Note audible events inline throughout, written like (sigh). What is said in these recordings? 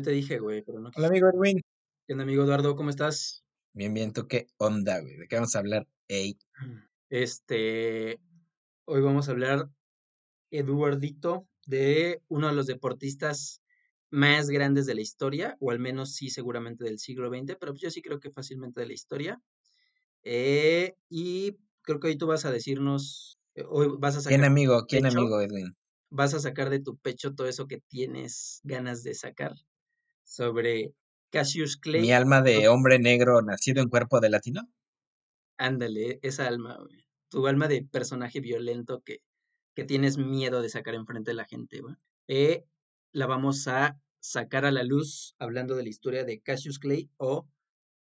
Yo te dije, güey, pero no Hola, amigo Edwin. ¿Qué onda, amigo Eduardo? ¿Cómo estás? Bien, bien, ¿tú qué onda, güey? ¿De qué vamos a hablar? Ey. Este, hoy vamos a hablar, Eduardito, de uno de los deportistas más grandes de la historia, o al menos sí, seguramente del siglo XX, pero yo sí creo que fácilmente de la historia. Eh, y creo que hoy tú vas a decirnos, eh, hoy vas a sacar ¿Quién amigo? ¿Quién pecho, amigo, Edwin? vas a sacar de tu pecho todo eso que tienes ganas de sacar sobre Cassius ¿Mi Clay. alma ¿no? de hombre negro nacido en cuerpo de latino? Ándale, esa alma, güey. Tu alma de personaje violento que, que tienes miedo de sacar enfrente de la gente, güey. Eh, la vamos a sacar a la luz hablando de la historia de Cassius Clay, o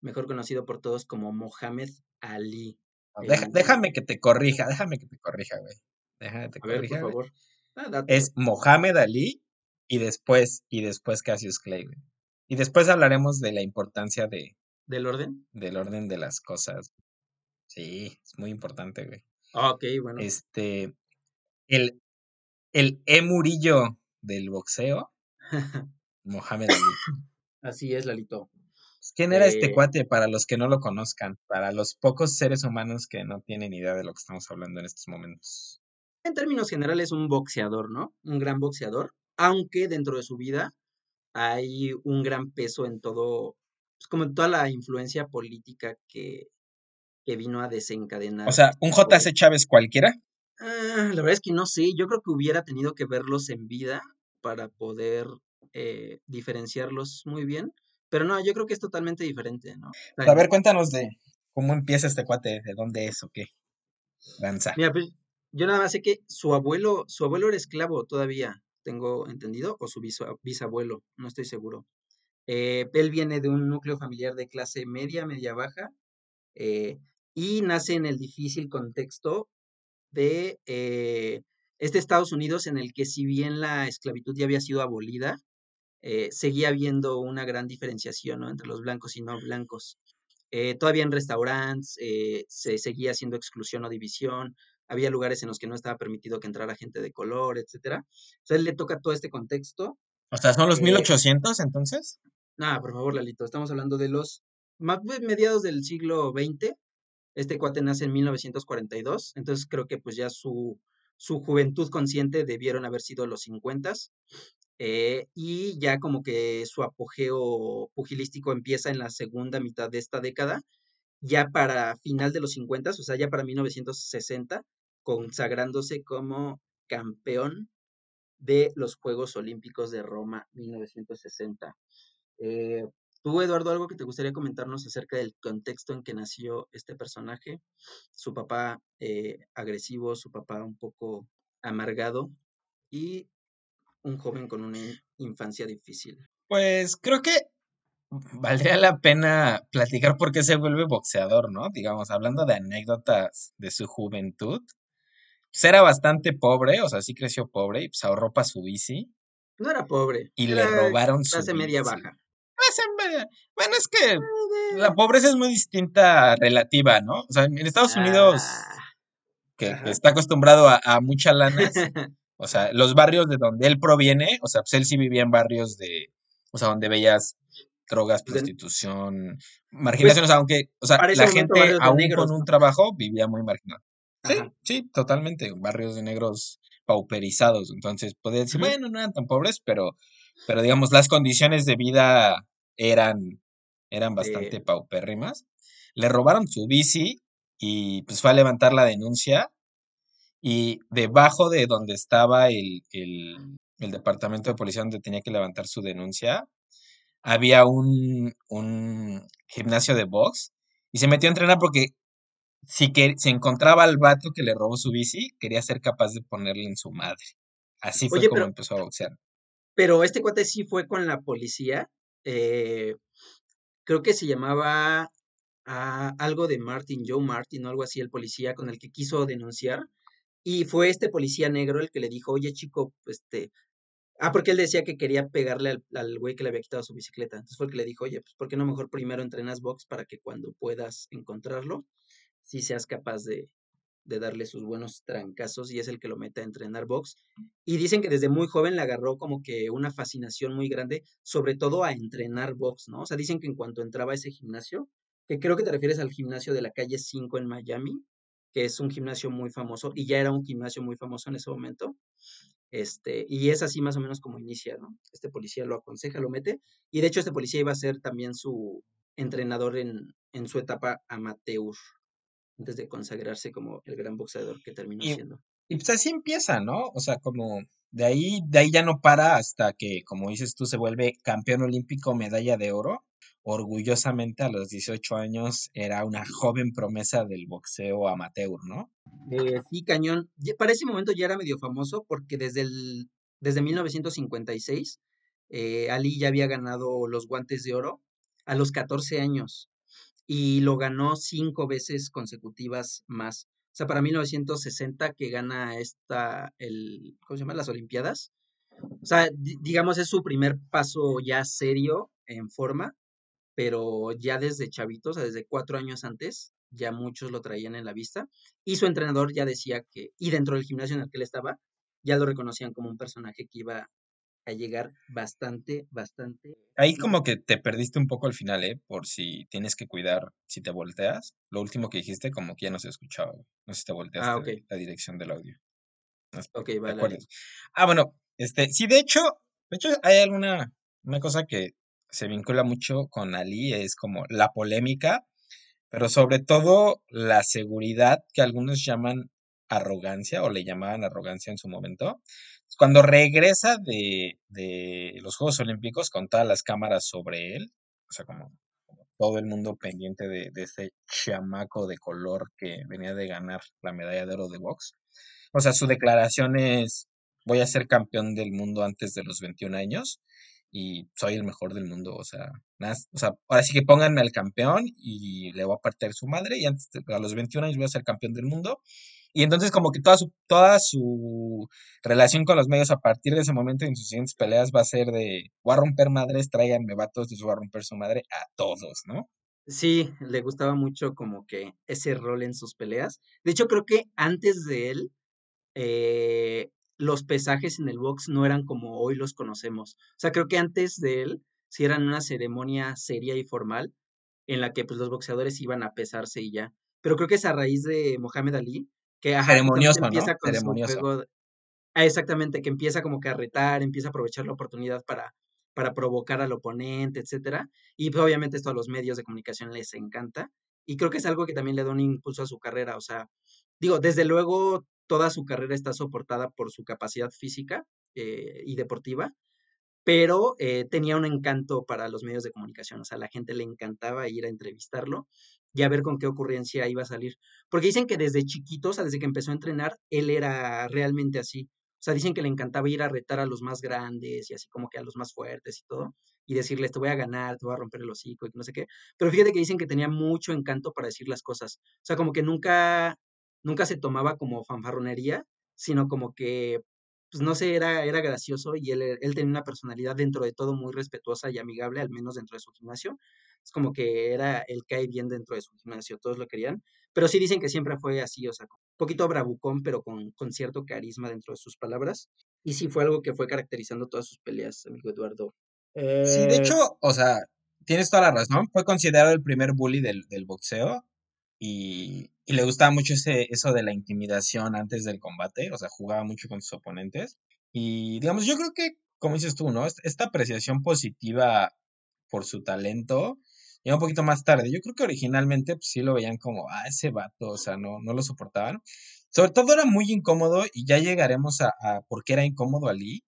mejor conocido por todos como Mohamed Ali. No, el- deja- déjame que te corrija, déjame que te corrija, güey. Déjame que te A ver, por corrija, güey. favor. Ah, Es. Mohamed Ali y después, y después Cassius Clay, güey. Y después hablaremos de la importancia de, ¿Del orden? del orden de las cosas. Sí, es muy importante, güey. Ah, ok, bueno. Este, el, el E Murillo del boxeo, (laughs) Mohamed Ali. Así es, Lalito. ¿Quién era este Eh, cuate para los que no lo conozcan? Para los pocos seres humanos que no tienen idea de lo que estamos hablando en estos momentos. en términos generales, un boxeador, ¿no? Un gran boxeador, aunque dentro de su vida hay un gran peso en todo, pues como en toda la influencia política que, que vino a O desencadenar sea, un. JC Chávez cualquiera. Ah, la verdad es que no sé, yo creo que hubiera tenido que verlos en vida para poder eh, diferenciarlos muy bien, pero no, yo creo que es totalmente diferente, ¿no? O sea, a ver, cuéntanos de cómo empieza este cuate, de dónde es o qué. Danza. Mira, pues yo nada más sé que su abuelo, su abuelo era esclavo todavía, tengo entendido, o su bisabuelo, no estoy seguro. Eh, él viene de un núcleo familiar de clase media, media baja, eh, y nace en el difícil contexto de eh, este Estados Unidos en el que si bien la esclavitud ya había sido abolida, eh, seguía habiendo una gran diferenciación, ¿no? entre los blancos y no blancos. Eh, todavía en restaurantes se seguía haciendo exclusión o división, había lugares en los que no estaba permitido que entrara gente de color, etcétera. O sea, él le toca todo este contexto. O sea, son los Eh, 1800 entonces. nada, por favor, Lalito, estamos hablando de los más pues, mediados del siglo XX. Este cuate nace en 1942, entonces creo que pues ya su, su juventud consciente debieron haber sido los 50 eh, y ya como que su apogeo pugilístico empieza en la segunda mitad de esta década, ya para final de los 50, o sea, ya para 1960, consagrándose como campeón de los Juegos Olímpicos de Roma 1960. Eh, ¿Tú, Eduardo, algo que te gustaría comentarnos acerca del contexto en que nació este personaje? Su papá eh, agresivo, su papá un poco amargado y un joven con una in- infancia difícil. Pues creo que valdría la pena platicar por qué se vuelve boxeador, ¿no? Digamos, hablando de anécdotas de su juventud. Pues era bastante pobre, o sea, sí creció pobre y pues ahorró para su bici No era pobre, y le robaron su clase media bici. baja. Clase media- Bueno, es que la pobreza es muy distinta, relativa, ¿no? O sea, en Estados Unidos, Ah, que, está acostumbrado a, a muchas lanas, (laughs) o sea, los barrios de donde él proviene, o sea, pues él sí vivía en barrios de, o sea, donde veías drogas, Pues prostitución, marginación, o sea, aunque, o sea, la gente aún negros, con un trabajo vivía muy marginal. Sí, Ajá. sí, totalmente, barrios de negros pauperizados, entonces podía decir, Ujú. bueno, no eran tan pobres, pero, pero digamos, las condiciones de vida eran, eran bastante Eh, paupérrimas. Le robaron su bici y pues fue a levantar la denuncia y debajo de donde estaba el, el, el departamento de policía donde tenía que levantar su denuncia, había un, un gimnasio de box y se metió a entrenar porque si que se encontraba al vato que le robó su bici, quería ser capaz de ponerle en su madre. Así fue Oye, como pero, empezó a boxear. pero este cuate sí fue con la policía. eh, creo que se llamaba ah, algo de Martin, Joe Martin o algo así, el policía con el que quiso denunciar. Y fue este policía negro el que le dijo, oye chico, este, ah, porque él decía que quería pegarle al, al güey que le había quitado su bicicleta. Entonces fue el que le dijo, oye, pues ¿por qué no mejor primero entrenas box para que cuando puedas encontrarlo, sí seas capaz de, de darle sus buenos trancazos y es el que lo mete a entrenar box. Y dicen que desde muy joven le agarró como que una fascinación muy grande, sobre todo a entrenar box, ¿no? O sea, dicen que en cuanto entraba a ese gimnasio, que creo que te refieres al gimnasio de la calle 5 en Miami, que es un gimnasio muy famoso y ya era un gimnasio muy famoso en ese momento. Este, y es así más o menos como inicia, ¿no? Este policía lo aconseja, lo mete, y de hecho este policía iba a ser también su entrenador en, en su etapa amateur, antes de consagrarse como el gran boxeador que terminó Y, siendo. y pues así empieza, ¿no? O sea, como de ahí, de ahí ya no para hasta que, como dices tú, se vuelve campeón olímpico, medalla de oro. Orgullosamente a los 18 años era una joven promesa del boxeo amateur, ¿no? Eh, sí, cañón. Para ese momento ya era medio famoso porque desde el, desde 1956 eh, Ali ya había ganado los guantes de oro a los 14 años y lo ganó cinco veces consecutivas más. O sea, para 1960 que gana esta, el, ¿cómo se llama? Las Olimpiadas. O sea, di- digamos, es su primer paso ya serio en forma, pero ya desde chavito, o sea, desde cuatro años antes, ya muchos lo traían en la vista. Y su entrenador ya decía que, y dentro del gimnasio en el que él estaba, ya lo reconocían como un personaje que iba a llegar bastante, bastante Ahí como que te perdiste un poco al final, ¿eh? Por si tienes que cuidar, si te volteas. Lo último que dijiste como que ya no se escuchaba. No sé si te Ah, volteaste ok, de la dirección del audio. No ok, vale. Ah, bueno, este, sí, de hecho, de hecho hay alguna, una cosa que se vincula mucho con Ali, es como la polémica, pero sobre todo la seguridad que algunos llaman arrogancia o le llamaban arrogancia en su momento. Cuando regresa de, de los Juegos Olímpicos con todas las cámaras sobre él, o sea, como, todo el mundo pendiente de, de ese chamaco de color que venía de ganar la medalla de oro de box. O sea, su declaración es, voy a ser campeón del mundo antes de los 21 años y soy el mejor del mundo. O sea, nada, o sea, ahora sí que pónganme al campeón y le voy a partir su madre y antes a los 21 años voy a ser campeón del mundo. Y entonces como que toda su, toda su relación con los medios a partir de ese momento en sus siguientes peleas va a ser de, voy a romper madres, tráiganme vatos, les voy a romper su madre a todos, ¿no? Sí, le gustaba mucho como que ese rol en sus peleas. De hecho, creo que antes de él, eh, los pesajes en el box no eran como hoy los conocemos. O sea, creo que antes de él, sí eran una ceremonia seria y formal en la que pues los boxeadores iban a pesarse y ya. Pero creo que es a raíz de Mohamed Ali, que ajá, Ceremonioso, ¿no? su Ceremonioso. juego Ah, exactamente, que empieza como que a retar, empieza a aprovechar la oportunidad para, para provocar al oponente, etcétera. Y pues, obviamente esto a los medios de comunicación les encanta. Y creo que es algo que también le da un impulso a su carrera. O sea, digo, desde luego toda su carrera está soportada por su capacidad física eh, y deportiva, pero eh, tenía un encanto para los medios de comunicación, o sea, la gente le encantaba ir a entrevistarlo y a ver con qué ocurrencia iba a salir. Porque dicen que desde chiquito, o sea, desde que empezó a entrenar, él era realmente así. O sea, dicen que le encantaba ir a retar a los más grandes y así como que a los más fuertes y todo, y decirles, te voy a ganar, te voy a romper el hocico y no sé qué. Pero fíjate que dicen que tenía mucho encanto para decir las cosas. O sea, como que nunca, nunca se tomaba como fanfarronería, sino como que pues no sé, era, era gracioso y él tenía una personalidad dentro de todo muy respetuosa y amigable, al menos dentro de su gimnasio. Es como que era el cae bien dentro de su gimnasio, todos lo querían. Pero sí dicen que siempre fue así, o sea, un poquito bravucón, pero con, con cierto carisma dentro de sus palabras. Y sí fue algo que fue caracterizando todas sus peleas, amigo Eduardo. Sí, de Eh, hecho, o sea, tienes toda la razón. Fue considerado el primer bully del, del boxeo y, y le gustaba mucho ese, eso de la intimidación antes del combate. O sea, jugaba mucho con sus oponentes. Y digamos, yo creo que, como dices tú, ¿no? Est- Esta apreciación positiva por su talento llega un poquito más tarde. Yo creo que originalmente pues, sí lo veían como, ah, ese vato, o sea, no, no lo soportaban. Sobre todo era muy incómodo y ya llegaremos a, por qué era incómodo Ali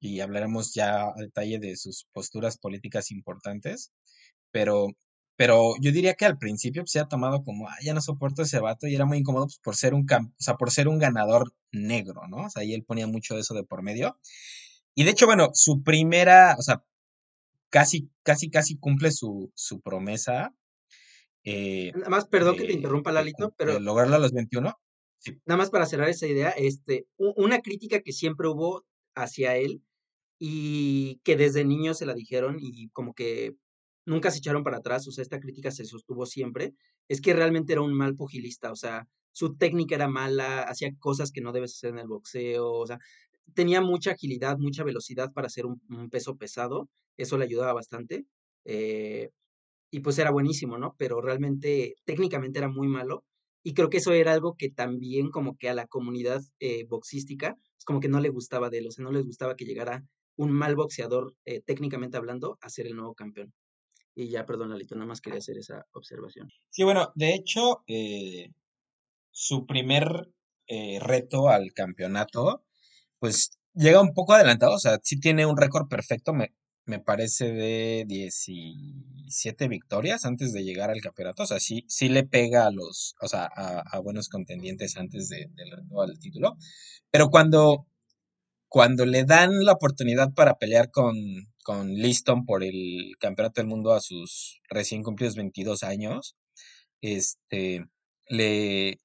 y hablaremos ya a detalle de sus posturas políticas importantes, pero, pero yo diría que al principio pues, se ha tomado como, ah, ya no soporto ese vato y era muy incómodo pues, por ser un, o sea, por ser un ganador negro, ¿no? O sea, y él ponía mucho de eso de por medio. Y de hecho, bueno, su primera, o sea, casi, casi, casi cumple su, su promesa eh, nada más, perdón que te interrumpa, Lalito, pero lograrlo a los 21. Sí, nada más para cerrar esa idea, este, una crítica que siempre hubo hacia él y que desde niño se la dijeron y como que nunca se echaron para atrás, o sea, esta crítica se sostuvo siempre, es que realmente era un mal pugilista, o sea, su técnica era mala, hacía cosas que no debes hacer en el boxeo, o sea, tenía mucha agilidad, mucha velocidad para hacer un, un peso pesado, eso le ayudaba bastante, eh, y pues era buenísimo, ¿no? Pero realmente técnicamente era muy malo, y creo que eso era algo que también como que a la comunidad eh, boxística, es como que no le gustaba de él, o sea, no les gustaba que llegara un mal boxeador, eh, técnicamente hablando, a ser el nuevo campeón. Y ya, perdón, Lalito, nada más quería hacer esa observación. Sí, bueno, de hecho, eh, su primer reto al campeonato, pues llega un poco adelantado, o sea, sí tiene un récord perfecto, me, me parece de 17 victorias antes de llegar al campeonato, o sea, sí, sí le pega a los, o sea, a, a buenos contendientes antes de, del al título, pero cuando, cuando le dan la oportunidad para pelear con, con Liston por el campeonato del mundo a sus recién cumplidos 22 años, este, le,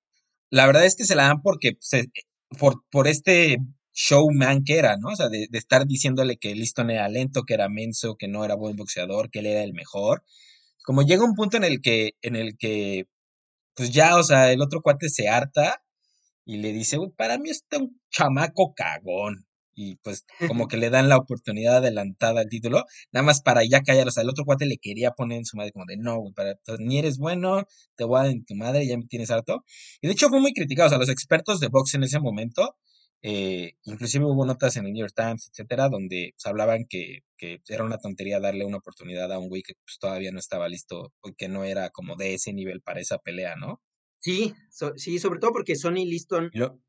la verdad es que se la dan porque se, por, por este showman que era, ¿no? O sea, de, de, estar diciéndole que Liston era lento, que era menso, que no era buen boxeador, que él era el mejor. Como llega un punto en el que, en el que, pues ya, o sea, el otro cuate se harta y le dice, para mí está un chamaco cagón y pues como que le dan la oportunidad adelantada al título, nada más para ya callar, o sea, el otro cuate le quería poner en su madre como de, no, güey, pues, ni eres bueno, te voy a dar en tu madre, ya me tienes harto. Y de hecho fue muy criticado, o sea, los expertos de box en ese momento, eh, inclusive hubo notas en el New York Times, etcétera, donde pues, hablaban que, que, era una tontería darle una oportunidad a un güey que pues, todavía no estaba listo, que no era como de ese nivel para esa pelea, ¿no? Sí, so, sí, sobre todo porque Sonny Liston lo,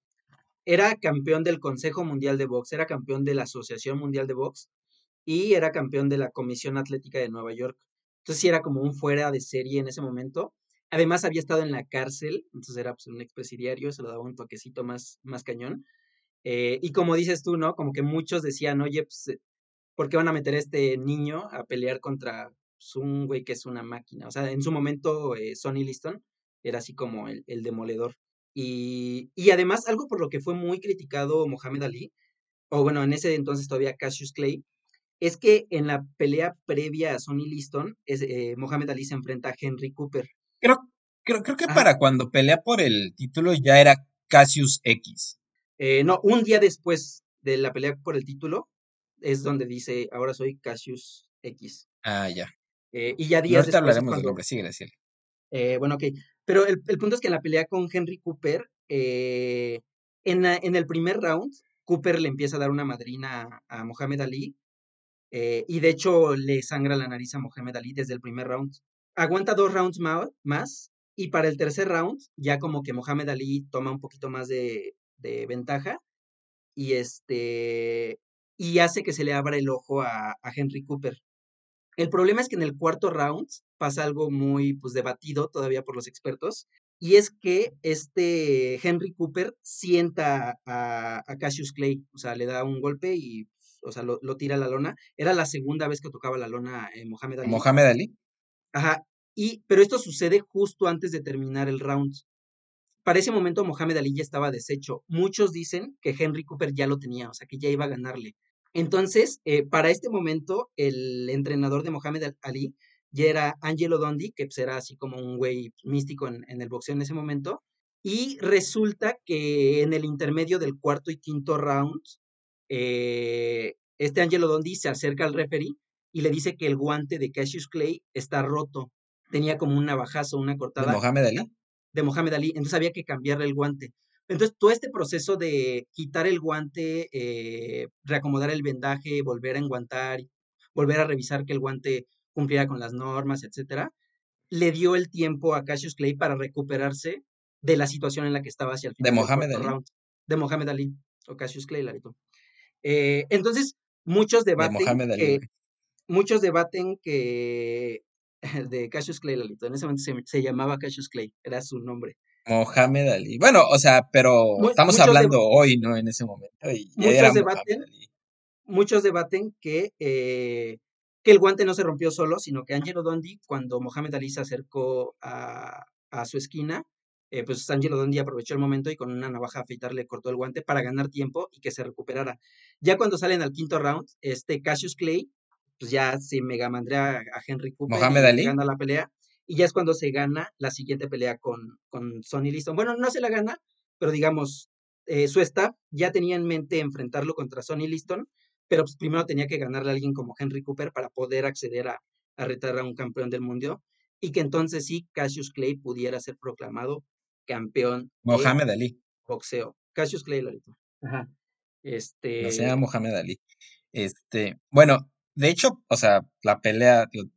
era campeón del Consejo Mundial de Box, era campeón de la Asociación Mundial de Box y era campeón de la Comisión Atlética de Nueva York. Entonces sí era como un fuera de serie en ese momento. Además había estado en la cárcel, entonces era pues, un expresidiario, se lo daba un toquecito más, más cañón. Eh, y como dices tú, ¿no? Como que muchos decían, oye, pues, ¿por qué van a meter a este niño a pelear contra pues, un güey que es una máquina? O sea, en su momento eh, Sonny Liston era así como el, el demoledor. Y, y, además, algo por lo que fue muy criticado Mohamed Ali, o bueno, en ese entonces todavía Cassius Clay, es que en la pelea previa a Sonny Liston, es, eh, Mohamed Ali se enfrenta a Henry Cooper. Creo, creo, creo que Ajá. para cuando pelea por el título ya era Cassius X. Eh, no, un día después de la pelea por el título es donde dice, ahora soy Cassius X. Ah, ya. Eh, y ya días no, hablaremos cuando, del nombre, sigue, sigue. Eh, bueno, ok. Pero el, el, punto es que en la pelea con Henry Cooper, eh, en, en, el primer round, Cooper le empieza a dar una madrina a, a Mohamed Ali. Eh, y de hecho le sangra la nariz a Mohamed Ali desde el primer round. Aguanta dos rounds más, más y para el tercer round ya como que Mohamed Ali toma un poquito más de, de ventaja y este y hace que se le abra el ojo a, a Henry Cooper. El problema es que en el cuarto round pasa algo muy pues debatido todavía por los expertos y es que este Henry Cooper sienta a, a Cassius Clay, o sea, le da un golpe y o sea, lo, lo, tira a la lona. Era la segunda vez que tocaba la lona eh, Mohamed Ali. Mohamed Ali. Ajá. Y, pero esto sucede justo antes de terminar el round. Para ese momento Mohamed Ali ya estaba deshecho. Muchos dicen que Henry Cooper ya lo tenía, o sea, que ya iba a ganarle. Entonces, eh, para este momento, el entrenador de Mohamed Ali ya era Angelo Dondi, que pues, era así como un güey místico en, en, el boxeo en ese momento. Y resulta que en el intermedio del cuarto y quinto round, eh, este Angelo Dondi se acerca al referee y le dice que el guante de Cassius Clay está roto. Tenía como un navajazo, una cortada. ¿De Mohamed Ali? De Mohamed Ali. Entonces había que cambiarle el guante. Entonces, todo este proceso de quitar el guante, eh, reacomodar el vendaje, volver a enguantar, volver a revisar que el guante cumpliera con las normas, etcétera, le dio el tiempo a Cassius Clay para recuperarse de la situación en la que estaba hacia el final. ¿De Mohamed Ali? Round. De Mohamed Ali, o Cassius Clay, Larito. Eh, entonces, muchos debaten de que, muchos debaten que (laughs) de Cassius Clay, Lalito. En ese momento se, se, llamaba Cassius Clay, era su nombre. Mohamed Ali. Bueno, o sea, pero Mu estamos hablando hoy, ¿no? En ese momento. Y muchos, debaten, muchos debaten que, eh, que el guante no se rompió solo, sino que Angelo Dondi, cuando Mohamed Ali se acercó a, a su esquina, eh, pues Angelo Dondi aprovechó el momento y con una navaja a afeitar le cortó el guante para ganar tiempo y que se recuperara. Ya cuando salen al quinto round, este Cassius Clay pues ya se mega mandrea a Henry Cooper Mohamed Ali. gana la pelea. Y ya es cuando se gana la siguiente pelea con, con Sonny Liston. Bueno, no se la gana, pero digamos, eh, su staff ya tenía en mente enfrentarlo contra Sonny Liston, pero pues primero tenía que ganarle a alguien como Henry Cooper para poder acceder a, a retar a un campeón del mundo y que entonces sí Cassius Clay pudiera ser proclamado campeón de Mohamed Ali. boxeo. Cassius Clay, Lolito. Ajá. No se llama Este, Mohamed Ali. Este, bueno, de hecho, o sea, la pelea, digo,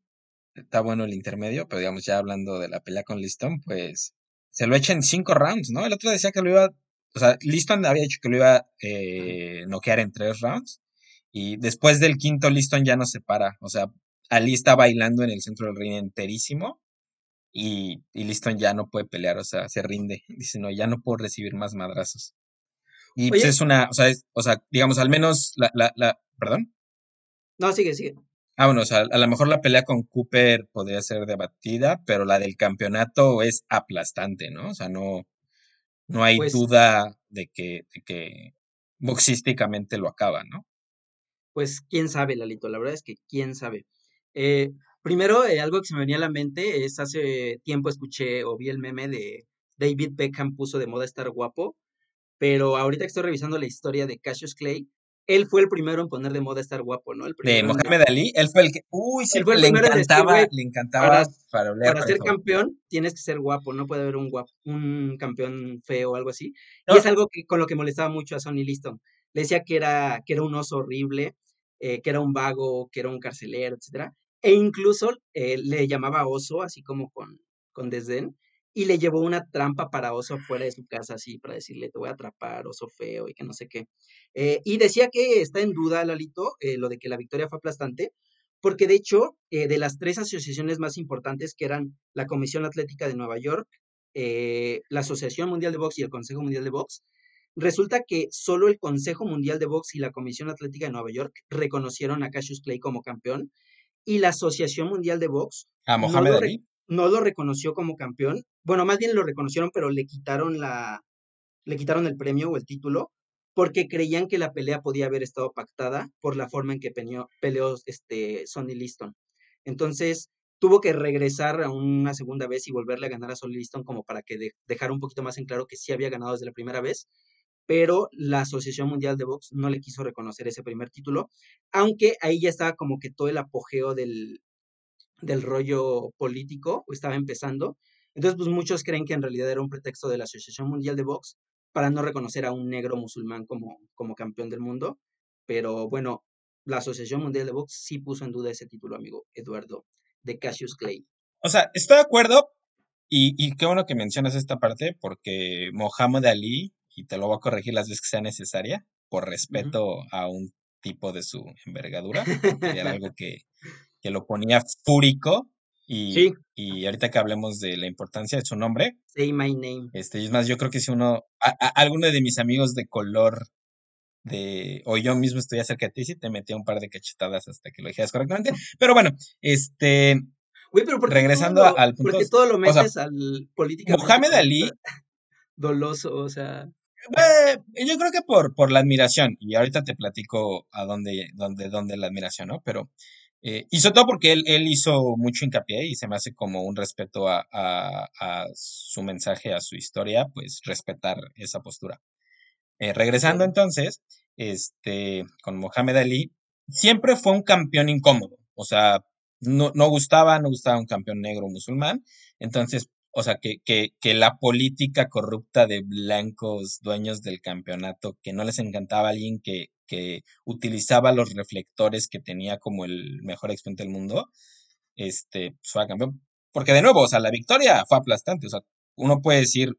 está bueno el intermedio, pero digamos, ya hablando de la pelea con Liston, pues se lo echa en cinco rounds, ¿no? El otro decía que lo iba, o sea, Liston había dicho que lo iba a eh, noquear en tres rounds, y después del quinto Liston ya no se para, o sea, Ali está bailando en el centro del ring enterísimo, y, y Liston ya no puede pelear, o sea, se rinde, (laughs) dice, no, ya no puedo recibir más madrazos. Y pues es una, o sea, es- o sea, digamos, al menos la, la, la, perdón. No, sigue, sigue. Ah, bueno, o sea, a lo mejor la pelea con Cooper podría ser debatida, pero la del campeonato es aplastante, ¿no? O sea, no, no hay Pues, duda de que, de que boxísticamente lo acaba, ¿no? pues, quién sabe, Lalito, la verdad es que quién sabe. Eh, primero, eh, algo que se me venía a la mente es hace tiempo escuché o vi el meme de David Beckham puso de moda estar guapo, pero ahorita que estoy revisando la historia de Cassius Clay, él fue el primero en poner de moda estar guapo, ¿no? El De primero en Mohamed Ali, él fue el que, uy, sí, Él fue el le decir, encantaba, güey, le para, encantaba farolear para con ser campeón tienes que ser guapo, no puede haber un guapo, un campeón feo o algo así. Y es algo que, con lo que molestaba mucho a Sonny Liston. Le decía que era, que era un oso horrible, eh, que era un vago, que era un carcelero, etcétera. E incluso eh, le llamaba oso, así como con, con desdén, y le llevó una trampa para oso fuera de su casa, así, para decirle, te voy a atrapar, oso feo, y que no sé qué. Eh, y decía que está en duda, Lalito, eh, lo de que la victoria fue aplastante, porque de hecho, eh, de las tres asociaciones más importantes, que eran la Comisión Atlética de Nueva York, eh, la Asociación Mundial de Box y el Consejo Mundial de Box, resulta que solo el Consejo Mundial de Box y la Comisión Atlética de Nueva York reconocieron a Cassius Clay como campeón y la Asociación Mundial de Box a Mohamed Ali. No lo reconoció como campeón. Bueno, más bien lo reconocieron, pero le quitaron la, le quitaron el premio o el título porque creían que la pelea podía haber estado pactada por la forma en que peleó, peleó este Sonny Liston. Entonces, tuvo que regresar a una segunda vez y volverle a ganar a Sonny Liston como para que de, dejara un poquito más en claro que sí había ganado desde la primera vez, pero la Asociación Mundial de Box no le quiso reconocer ese primer título, aunque ahí ya estaba como que todo el apogeo del, del rollo político, estaba empezando. Entonces, pues muchos creen que en realidad era un pretexto de la Asociación Mundial de Box para no reconocer a un negro musulmán como, como campeón del mundo. Pero bueno, la Asociación Mundial de Box sí puso en duda ese título, amigo Eduardo, de Cassius Clay. O sea, estoy de acuerdo y, y qué bueno que mencionas esta parte porque Mohamed Ali, y te lo voy a corregir las veces que sea necesaria, por respeto a un tipo de su envergadura, (laughs) era algo que, que lo ponía fúrico y, Sí, y ahorita que hablemos de la importancia de su nombre, say my name. este, y es más, yo creo que si uno, a, a- alguno de mis amigos de color de, o yo mismo estoy cerca de ti, sí te metía un par de cachetadas hasta que lo dijeras correctamente, pero bueno, este, Güey, pero ¿por qué todo regresando lo, al punto, qué todo lo o sea, metes al políticamente Mohamed Ali, (laughs) doloso? O sea, eh, yo creo que por, por la admiración, y ahorita te platico a dónde, dónde, dónde la admiración, ¿no? Pero, eh, y sobre todo porque él, él hizo mucho hincapié y se me hace como un respeto a, a, a su mensaje, a su historia, pues respetar esa postura. Eh, regresando entonces, este, con Mohamed Ali, siempre fue un campeón incómodo. O sea, no, no gustaba, no gustaba un campeón negro musulmán. Entonces, o sea, que, que, que la política corrupta de blancos dueños del campeonato, que no les encantaba alguien que, que utilizaba los reflectores que tenía como el mejor exponente del mundo, este, pues fue campeón. Porque de nuevo, o sea, la victoria fue aplastante. O sea, uno puede decir,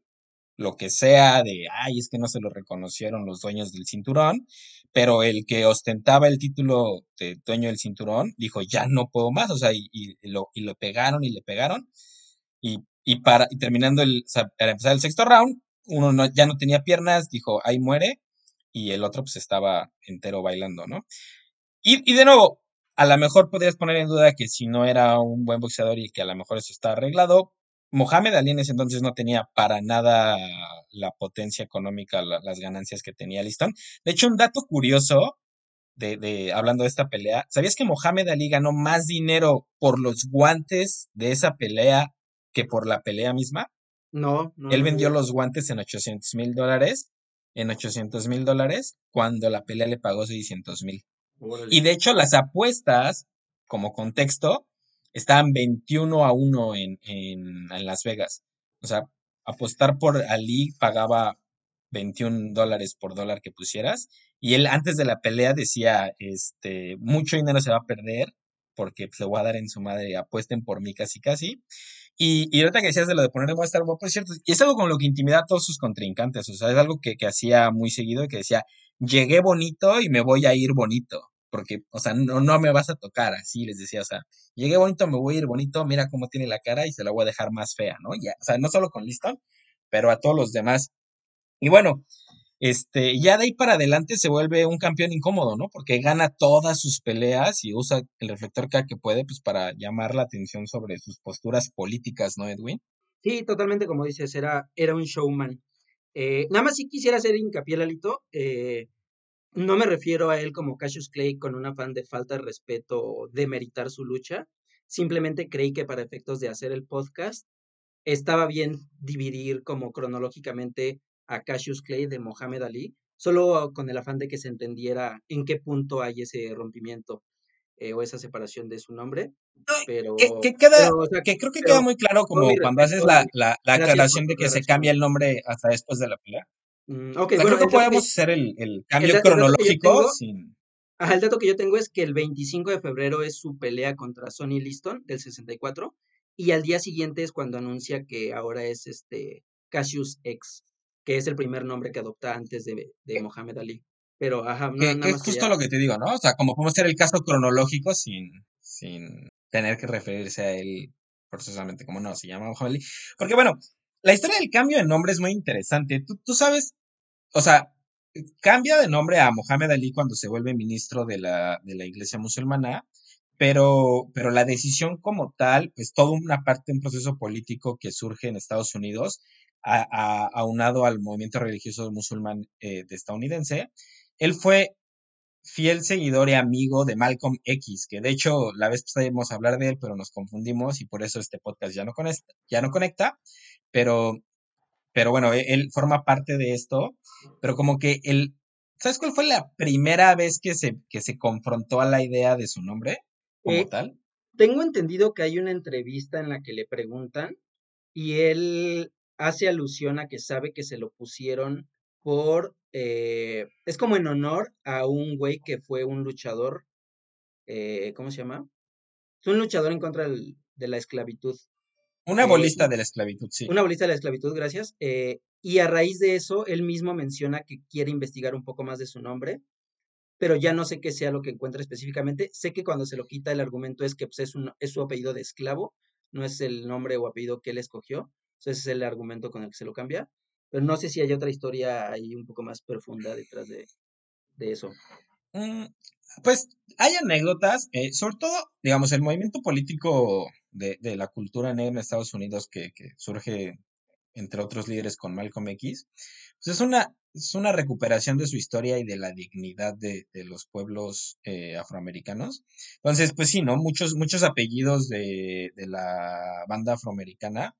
lo que sea de, ay, es que no se lo reconocieron los dueños del cinturón, pero el que ostentaba el título de dueño del cinturón dijo, ya no puedo más, o sea, y, lo, y lo pegaron y le pegaron, y, y para, terminando el, para empezar el sexto round, uno no, ya no tenía piernas, dijo, ahí muere, y el otro pues estaba entero bailando, ¿no? Y, y de nuevo, a lo mejor podrías poner en duda que si no era un buen boxeador y que a lo mejor eso está arreglado. Mohamed Ali en ese entonces no tenía para nada la potencia económica, la- las ganancias que tenía Liston. De hecho, un dato curioso de, de, hablando de esta pelea, ¿sabías que Mohamed Ali ganó más dinero por los guantes de esa pelea que por la pelea misma? No, no, Él vendió los guantes en 800 mil dólares, en 800 mil dólares, cuando la pelea le pagó 600 mil. Y de hecho, las apuestas, como contexto, estaban 21 a 1 en, en, en Las Vegas. O sea, apostar por Ali pagaba 21 dólares por dólar que pusieras. Y él antes de la pelea decía, este, mucho dinero se va a perder porque se voy a dar en su madre, apuesten por mí casi casi. Y, y ahorita que decías de lo de poner de estar guapo, es cierto, y es algo con lo que intimida a todos sus contrincantes, o sea, es algo que, que hacía muy seguido y que decía, llegué bonito y me voy a ir bonito, porque, o sea, no, no me vas a tocar, así les decía, o sea, llegué bonito, me voy a ir bonito, mira cómo tiene la cara y se la voy a dejar más fea, ¿no? Ya, o sea, no solo con Liston, pero a todos los demás. Y bueno, este, ya de ahí para adelante se vuelve un campeón incómodo, ¿no? Porque gana todas sus peleas y usa el reflector cada que puede, pues para llamar la atención sobre sus posturas políticas, ¿no, Edwin? Sí, totalmente como dices, era, era un showman. Eh, nada más si quisiera hacer hincapié, Lalito, eh, no me refiero a él como Cassius Clay con un afán de falta de respeto o de meritar su lucha. Simplemente creí que para efectos de hacer el podcast estaba bien dividir como cronológicamente a Cassius Clay de Mohamed Ali, solo con el afán de que se entendiera en qué punto hay ese rompimiento eh, o esa separación de su nombre. Pero, que, que queda, pero, o sea, que creo que pero queda muy claro como cuando haces la, la, la aclaración de que se cambia el nombre hasta después de la pelea. Mm, ok, O sea, bueno, creo que podemos hacer el, el el, cambio el dato cronológico tengo, sin... ajá, el dato que yo tengo es que el 25 de febrero es su pelea contra Sonny Liston del 64 y al día siguiente es cuando anuncia que ahora es este Cassius X, que es el primer nombre que adopta antes de, de Mohamed Ali. Pero, ajá, no, Que, nada que es justo lo que te digo, ¿no? O sea, como podemos hacer el caso cronológico sin, sin tener que referirse a él forzosamente como no, se llama Muhammad Ali. Porque bueno, la historia del cambio de nombre es muy interesante. Tú, tú sabes, o sea, cambia de nombre a Mohamed Ali cuando se vuelve ministro de la, de la iglesia musulmana, pero, pero la decisión como tal, pues toda una parte, un proceso político que surge en Estados Unidos, aunado al movimiento religioso musulmán eh, de estadounidense, él fue fiel seguidor y amigo de Malcolm X, que de hecho la vez pasada íbamos a hablar de él, pero nos confundimos y por eso este podcast ya no conecta, ya no conecta, pero, pero bueno, e- él forma parte de esto, pero como que él, ¿sabes cuál fue la primera vez que se, que se confrontó a la idea de su nombre como Eh, tal? tengo entendido que hay una entrevista en la que le preguntan y él hace alusión a que sabe que se lo pusieron por, eh, es como en honor a un güey que fue un luchador, eh, ¿cómo se llama? Es un luchador en contra del- de la esclavitud, Una eh, bolista de la esclavitud, sí. una abolista de la esclavitud, gracias, eh, y a raíz de eso, él mismo menciona que quiere investigar un poco más de su nombre, pero ya no sé qué sea lo que encuentra específicamente. Sé que cuando se lo quita el argumento es que pues, es, un, es su apellido de esclavo, no es el nombre o apellido que él escogió. Ese es el argumento con el que se lo cambia. Pero no sé si hay otra historia ahí un poco más profunda detrás de, de eso. Mm, pues hay anécdotas, eh, sobre todo, digamos, el movimiento político de, de la cultura negra en Estados Unidos que, que surge, entre otros líderes, con Malcolm X, pues es una, es una recuperación de su historia y de la dignidad de, de los pueblos eh, afroamericanos. Entonces, pues sí, ¿no? Muchos, muchos apellidos de, de la banda afroamericana,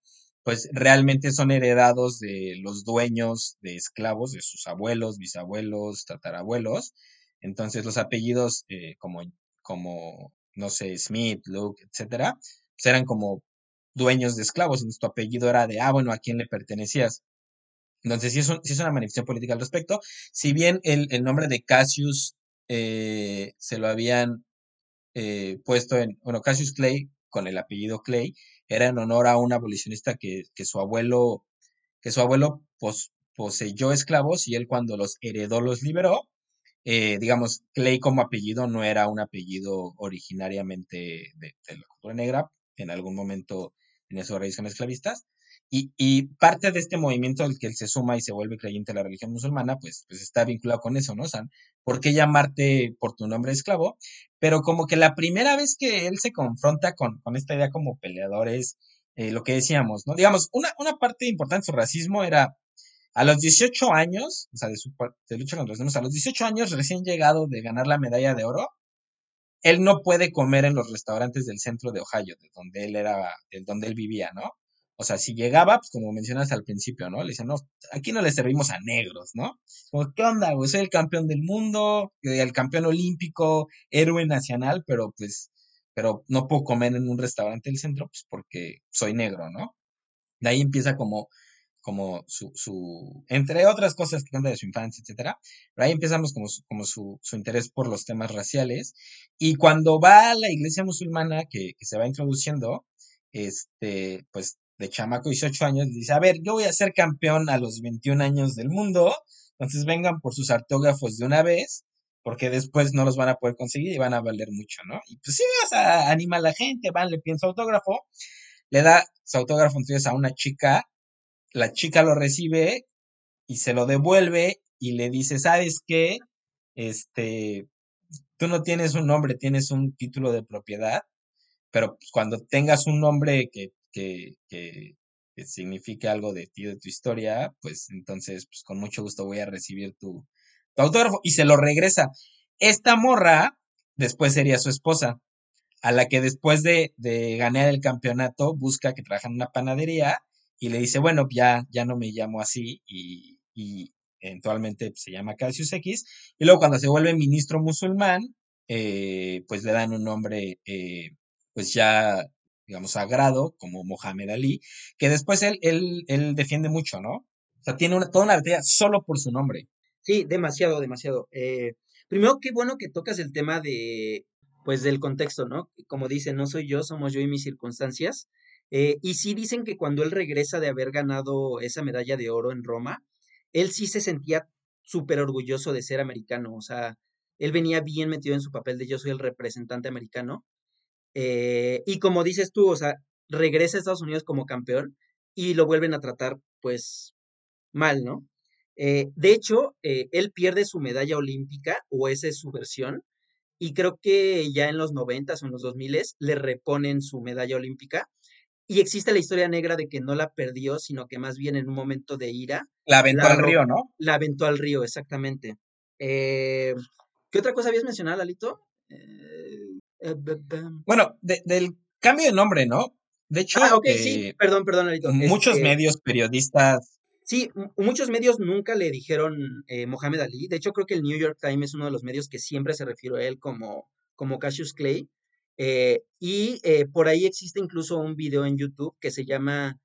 pues realmente son heredados de los dueños de esclavos, de sus abuelos, bisabuelos, tatarabuelos. Entonces, los apellidos eh, como, como, no sé, Smith, Luke, etcétera, pues eran como dueños de esclavos. Entonces, tu apellido era de, ah, bueno, ¿a quién le pertenecías? Entonces, sí es, sí es una manifestación política al respecto. Si bien el, el nombre de Cassius eh, se lo habían eh, puesto en, bueno, Cassius Clay, con el apellido Clay, era en honor a un abolicionista que, que su abuelo, que su abuelo pos- poseyó esclavos y él cuando los heredó los liberó. Eh, digamos, Clay como apellido no era un apellido originariamente de, la cultura negra, en algún momento tenía sus raíces esclavistas. Y, y parte de este movimiento al que él se suma y se vuelve creyente de la religión musulmana, pues, pues está vinculado con eso, ¿no? O ¿por qué llamarte por tu nombre esclavo? Pero como que la primera vez que él se confronta con, con esta idea como peleador es eh, lo que decíamos, ¿no? Digamos, una, una parte importante de su racismo era A los 18 años, o sea, de su de lucha contra los demonios, a los 18 años recién llegado de ganar la medalla de oro, él no puede comer en los restaurantes del centro de Ohio, de donde él era, de donde él vivía, ¿no? O sea, si llegaba, pues como mencionas al principio, ¿no? Le dicen, no, aquí no le servimos a negros, ¿no? Como, ¿qué onda, güey? Soy el campeón del mundo, eh, el campeón olímpico, héroe nacional, pero pues, pero no puedo comer en un restaurante del centro, pues porque soy negro, ¿no? De ahí empieza como como su, su, entre otras cosas que cuenta de su infancia, etcétera. Pero ahí empezamos como, su, como su, su, interés por los temas raciales. Y cuando va a la iglesia musulmana que, que, se va introduciendo, este, pues de chamaco 18 años, dice, a ver, yo voy a ser campeón a los 21 años del mundo, entonces vengan por sus autógrafos de una vez, porque después no los van a poder conseguir y van a valer mucho, ¿no? Y pues sí, anima a la gente, van, le piden autógrafo, le da su autógrafo entonces a una chica la chica lo recibe y se lo devuelve y le dice, ¿sabes qué? Este, tú no tienes un nombre, tienes un título de propiedad, pero pues, cuando tengas un nombre que, que, que, que, signifique algo de ti, de tu historia, pues entonces, pues con mucho gusto voy a recibir tu, tu autógrafo y se lo regresa. Esta morra después sería su esposa, a la que después de, de ganar el campeonato busca que trabaja en una panadería y le dice, bueno, ya, ya no me llamo así y, eventualmente se llama Cassius X. Y luego cuando se vuelve ministro musulmán, eh, pues le dan un nombre, eh, pues ya, digamos, sagrado, como Mohamed Ali, que después él, él, él defiende mucho, ¿no? O sea, tiene una, toda una batalla solo por su nombre. Sí, demasiado, demasiado. Eh, primero, qué bueno que tocas el tema de, pues, del contexto, ¿no? Como dice, no soy yo, somos yo y mis circunstancias. Eh, y sí dicen que cuando él regresa de haber ganado esa medalla de oro en Roma, él sí se sentía súper orgulloso de ser americano, o sea, él venía bien metido en su papel de yo soy el representante americano. Eh, y como dices tú, o sea, regresa a Estados Unidos como campeón y lo vuelven a tratar pues mal, ¿no? Eh, de hecho, eh, él pierde su medalla olímpica, o esa es su versión, y creo que ya en los 90 o en los 2000 le reponen su medalla olímpica, y existe la historia negra de que no la perdió, sino que más bien en un momento de ira. La aventó la al río, ¿no? La aventó al río, exactamente. Eh, ¿Qué otra cosa habías mencionado, Lalito? Eh, eh, bueno, de, del cambio de nombre, ¿no? De hecho, ah, okay, sí, perdón, perdón, Lalito. Muchos este, medios, periodistas. Sí, muchos medios nunca le dijeron Mohamed Ali. De hecho, creo que el New York Times es uno de los medios que siempre se refirió a él como, como Cassius Clay. Eh, y eh, por ahí existe incluso un video en YouTube que se llama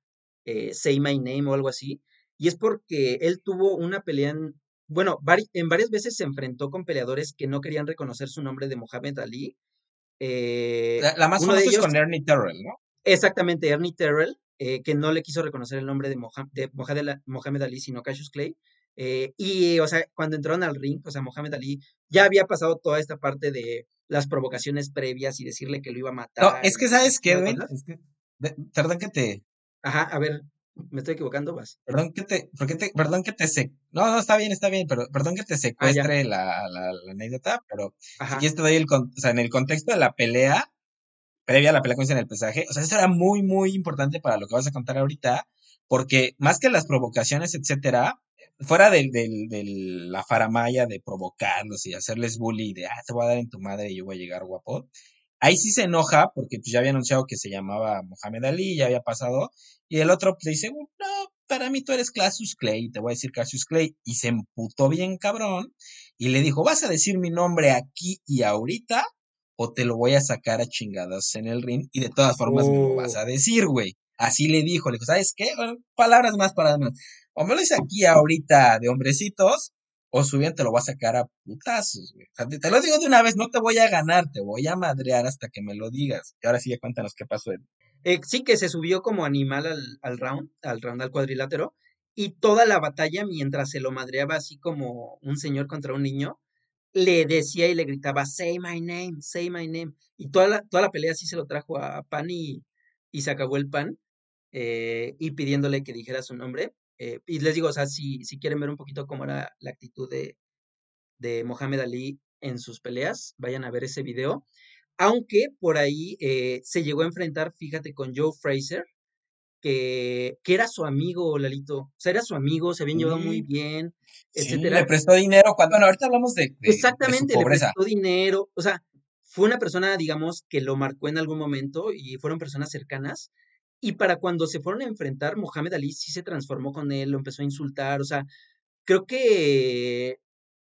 eh, Say My Name o algo así. Y es porque él tuvo una pelea en, bueno, en varias veces se enfrentó con peleadores que no querían reconocer su nombre de Mohamed Ali. La, la, más famosa es con Ernie Terrell, ¿no? Exactamente, Ernie Terrell, que no le quiso reconocer el nombre de, de Mohamed Ali, sino Cassius Clay. Eh, y, o sea, cuando entraron al ring, o sea, Mohamed Ali ya había pasado toda esta parte de las provocaciones previas y decirle que lo iba a matar. No, es que, ¿sabes qué, güey? Es que, perdón que te... Ajá, a ver, me estoy equivocando, vas. Perdón que te, te perdón que te se... No, no, está bien, está bien, pero perdón que te ah, secuestre la, la, la, anécdota, pero Ajá. si te doy el, o sea, en el contexto de la pelea, previa a la pelea con en el pesaje, o sea, eso era muy, muy importante para lo que vas a contar ahorita, porque más que las provocaciones, etcétera, fuera de, la faramaya de provocarlos y hacerles bully de, ah, te voy a dar en tu madre y yo voy a llegar guapo, ahí sí se enoja porque pues ya había anunciado que se llamaba Mohamed Ali, ya había pasado, y el otro pues, le dice, no, para mí tú eres Cassius Clay, te voy a decir Cassius Clay, y se emputó bien cabrón, y le dijo, vas a decir mi nombre aquí y ahorita, o te lo voy a sacar a chingadas en el ring, y de todas formas me lo vas oh. a decir, güey. Así le dijo, le dijo, ¿sabes qué? palabras más, palabras más o me lo dice aquí ahorita de hombrecitos, o su bien te lo va a sacar a putazos, güey. Te, lo digo de una vez, no te voy a ganar, te voy a madrear hasta que me lo digas. Y ahora sí ya cuéntanos qué pasó. Eh, sí, que se subió como animal al, round, al round, al cuadrilátero, y toda la batalla, mientras se lo madreaba así como un señor contra un niño, le decía y le gritaba, say my name, say my name. Y toda la, toda la pelea así se lo trajo a Pan y, y se acabó el pan, eh, y pidiéndole que dijera su nombre. Eh, y les digo, o sea, si, si quieren ver un poquito cómo era la actitud de, de Mohamed Ali en sus peleas, vayan a ver ese video. Aunque por ahí eh, se llegó a enfrentar, fíjate, con Joe Fraser, que, que era su amigo, Lalito. O sea, era su amigo, se habían llevado muy bien, sí, le etcétera. prestó dinero cuando, bueno, ahorita hablamos de, de, Exactamente, le prestó dinero, o sea, fue una persona, digamos, que lo marcó en algún momento y fueron personas cercanas. Y para cuando se fueron a enfrentar, Mohamed Ali sí se transformó con él, lo empezó a insultar, o sea, creo que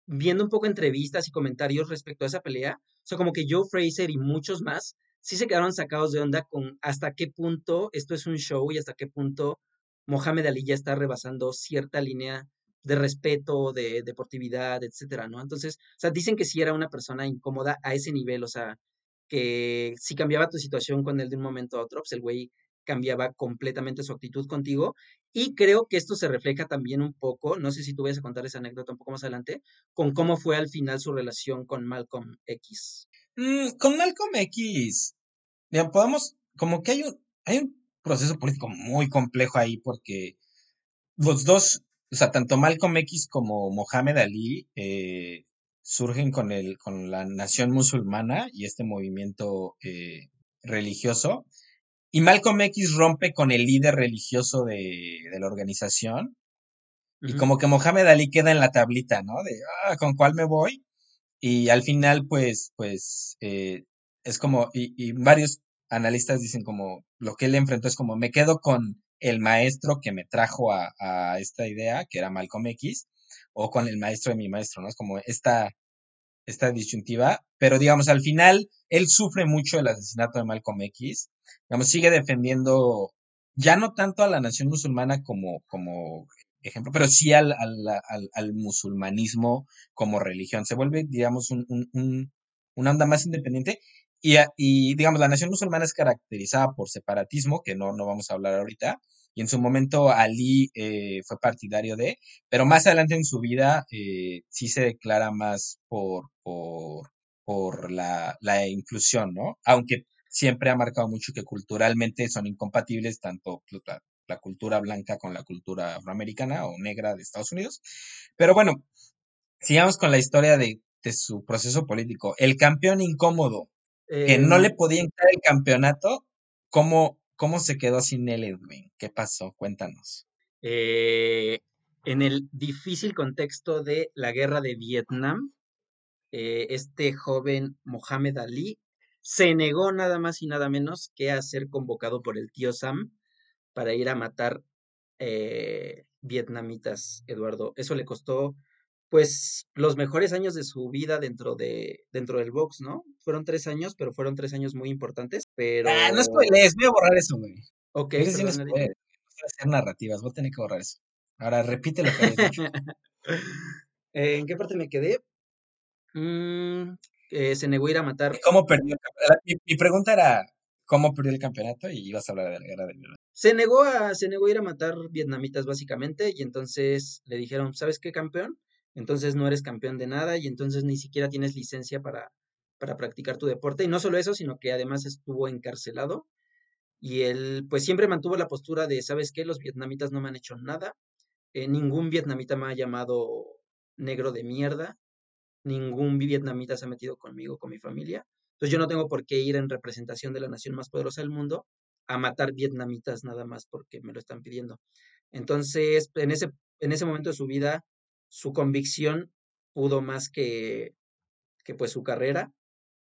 viendo un poco entrevistas y comentarios respecto a esa pelea, o sea, como que Joe Fraser y muchos más sí se quedaron sacados de onda con hasta qué punto esto es un show y hasta qué punto Mohamed Ali ya está rebasando cierta línea de respeto, de deportividad, etcétera, ¿no? Entonces, o sea, dicen que sí era una persona incómoda a ese nivel, o sea, que si cambiaba tu situación con él de un momento a otro, pues el güey cambiaba completamente su actitud contigo. Y creo que esto se refleja también un poco, no sé si tú vas a contar esa anécdota un poco más adelante, con cómo fue al final su relación con Malcolm X. Mm, con Malcolm X, mira, podemos, como que hay un, hay un proceso político muy complejo ahí porque los dos, o sea, tanto Malcolm X como Mohamed Ali eh, surgen con el, con la nación musulmana y este movimiento eh, religioso. Y Malcolm X rompe con el líder religioso de, de la organización. Y como que Mohamed Ali queda en la tablita, ¿no? De, ah, ¿con cuál me voy? Y al final, pues, pues, eh, es como, y, y varios analistas dicen como, lo que él enfrentó es como, me quedo con el maestro que me trajo a, a esta idea, que era Malcolm X, o con el maestro de mi maestro, ¿no? Es como esta, esta disyuntiva, pero digamos, al final, él sufre mucho el asesinato de Malcolm X, digamos, sigue defendiendo ya no tanto a la nación musulmana como, como ejemplo, pero sí al, al, al, al musulmanismo como religión. Se vuelve, digamos, un, un, un, una onda más independiente. Y, y, digamos, la nación musulmana es caracterizada por separatismo, que no, no vamos a hablar ahorita, y en su momento Ali eh, fue partidario de, pero más adelante en su vida eh, sí se declara más por, por, por la, la, inclusión, ¿no? Aunque siempre ha marcado mucho que culturalmente son incompatibles tanto la, la cultura blanca con la cultura afroamericana o negra de Estados Unidos. Pero bueno, sigamos con la historia de, de su proceso político. El campeón incómodo, que Eh, no le podía entrar el campeonato, ¿cómo, cómo se quedó sin él, Edwin? ¿Qué pasó? Cuéntanos. eh, en el difícil contexto de la guerra de Vietnam, eh, este joven Mohamed Ali se negó nada más y nada menos que a ser convocado por el tío Sam para ir a matar eh, vietnamitas, Eduardo. Eso le costó, pues, los mejores años de su vida dentro de, dentro del box, ¿no? Fueron tres años, pero fueron tres años muy importantes. Ah, no Pero, spoilees, voy a borrar eso, güey. ok, no. Voy a hacer narrativas, voy a tener que borrar eso. Ahora repite lo que habías dicho. (laughs) ¿En qué parte me quedé? Mm, eh, se negó a ir a matar. ¿Cómo perdió el campeonato? Mi, mi pregunta era, ¿cómo perdió el campeonato? Y ibas a hablar de la guerra del Vietnam. Se negó a, se negó a ir a matar vietnamitas básicamente y entonces le dijeron, ¿sabes qué, campeón? Entonces no eres campeón de nada y entonces ni siquiera tienes licencia para, para practicar tu deporte. Y no solo eso, sino que además estuvo encarcelado y él pues siempre mantuvo la postura de, ¿sabes qué? Los vietnamitas no me han hecho nada. Eh, ningún vietnamita me ha llamado negro de mierda. Ningún vietnamita se ha metido conmigo, con mi familia. Entonces yo no tengo por qué ir en representación de la nación más poderosa del mundo a matar vietnamitas nada más porque me lo están pidiendo. Entonces, en ese, en ese momento de su vida, su convicción pudo más que, que pues su carrera